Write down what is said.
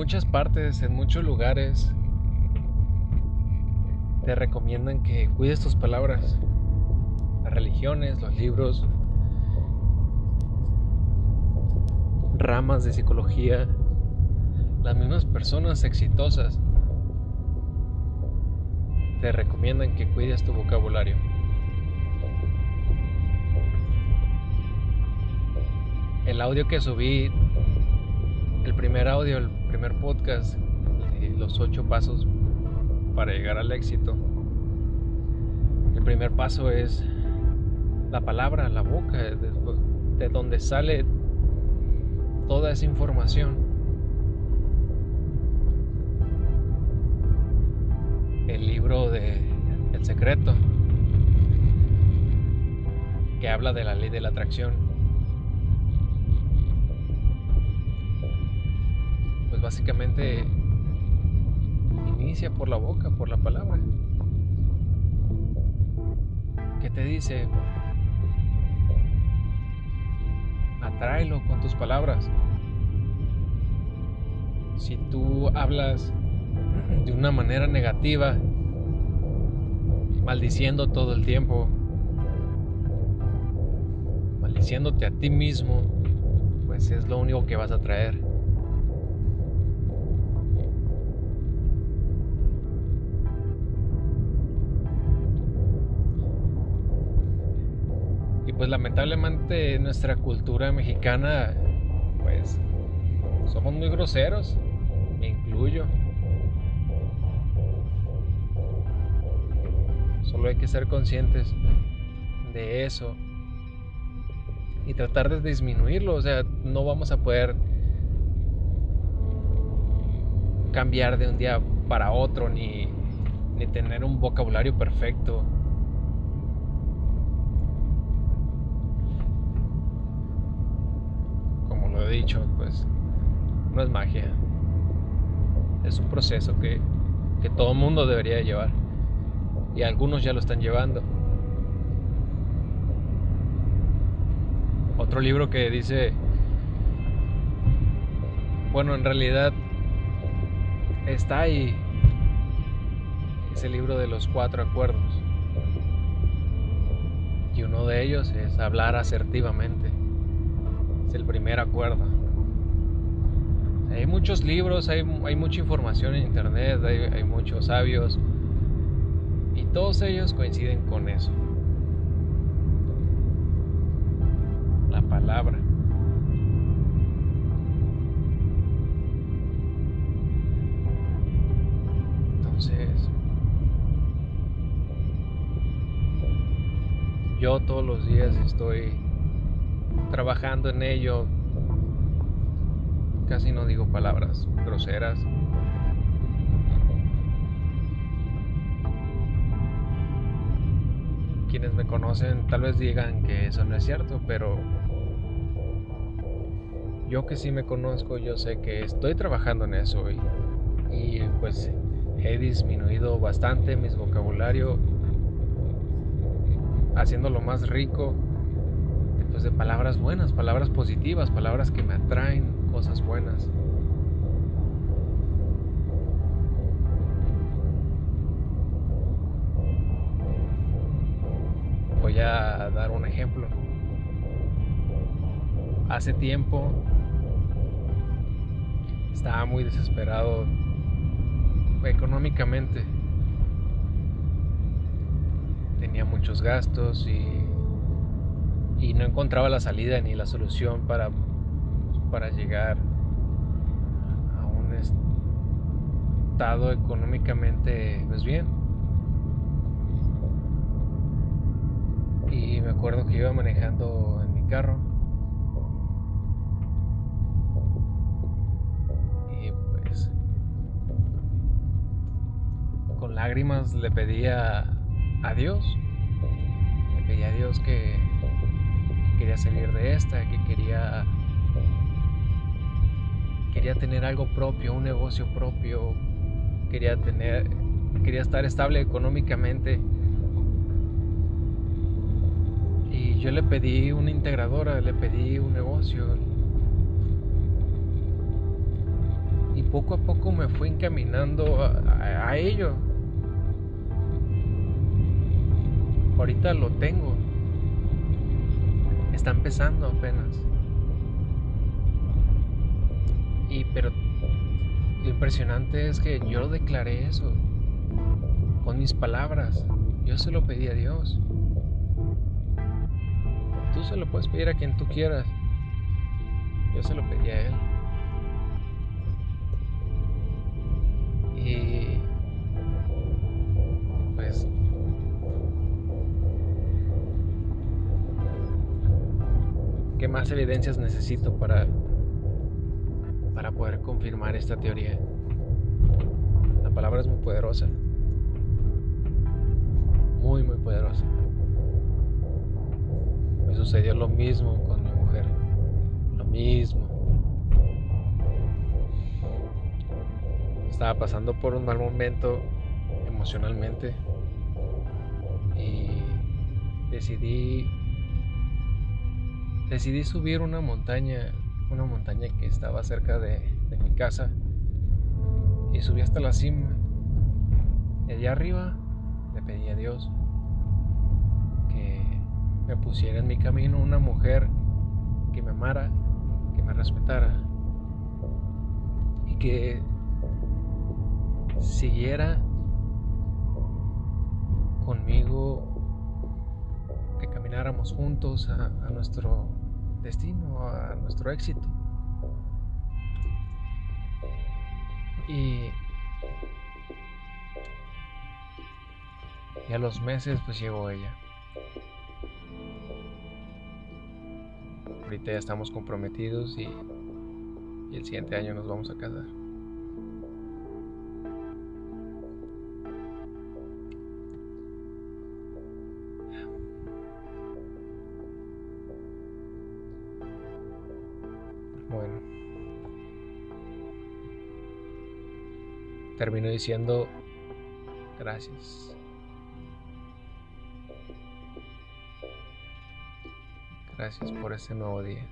muchas partes, en muchos lugares, te recomiendan que cuides tus palabras. Las religiones, los libros, ramas de psicología, las mismas personas exitosas te recomiendan que cuides tu vocabulario. El audio que subí, el primer audio, el primer podcast, los ocho pasos para llegar al éxito. El primer paso es la palabra, la boca, de donde sale toda esa información. El libro de El secreto, que habla de la ley de la atracción. Pues básicamente inicia por la boca, por la palabra. ¿Qué te dice? tráelo con tus palabras. Si tú hablas de una manera negativa, maldiciendo todo el tiempo, maldiciéndote a ti mismo, pues es lo único que vas a traer. Pues lamentablemente nuestra cultura mexicana, pues somos muy groseros, me incluyo. Solo hay que ser conscientes de eso y tratar de disminuirlo, o sea, no vamos a poder cambiar de un día para otro ni, ni tener un vocabulario perfecto he dicho, pues no es magia. Es un proceso que, que todo mundo debería llevar. Y algunos ya lo están llevando. Otro libro que dice, bueno, en realidad está ahí. Es el libro de los cuatro acuerdos. Y uno de ellos es hablar asertivamente. Es el primer acuerdo. Hay muchos libros, hay, mucha información en internet, hay, hay muchos sabios y todos ellos coinciden con eso. La palabra. Entonces, yo todos los días estoy trabajando en ello. Casi no digo palabras groseras. Quienes me conocen tal vez digan que eso no es cierto, pero yo que sí me conozco, yo sé que estoy trabajando en eso y, y pues he disminuido bastante mi vocabulario haciéndolo más rico pues, de palabras buenas, palabras positivas, palabras que me atraen cosas buenas. Voy a dar un ejemplo. Hace tiempo estaba muy desesperado económicamente. Tenía muchos gastos y y no encontraba la salida ni la solución para, para llegar a un estado económicamente pues bien. Y me acuerdo que iba manejando en mi carro. Y pues con lágrimas le pedía a Dios. Le pedía a Dios que quería salir de esta, que quería quería tener algo propio, un negocio propio, quería tener quería estar estable económicamente. Y yo le pedí una integradora, le pedí un negocio. Y poco a poco me fui encaminando a, ello. Ahorita lo tengo. Está empezando apenas. Y pero lo impresionante es que yo declaré eso con mis palabras. Yo se lo pedí a Dios. Tú se lo puedes pedir a quien tú quieras. Yo se lo pedí a Él. Y pues ¿qué más evidencias necesito para para poder confirmar esta teoría? La palabra es muy poderosa. Muy muy poderosa. Me sucedió lo mismo con mi mujer. Lo mismo. Estaba pasando por un mal momento emocionalmente y decidí decidí subir una montaña, una montaña que estaba cerca de, mi casa y subí hasta la cima. Y allá arriba le pedí a Dios que me pusiera en mi camino una mujer que me amara, que me respetara y que siguiera conmigo, que camináramos juntos a, nuestro destino, a nuestro éxito. Y, a los meses pues llegó ella. Ahorita ya estamos comprometidos y el siguiente año nos vamos a casar. Bueno. Termino diciendo gracias. Gracias por ese nuevo día.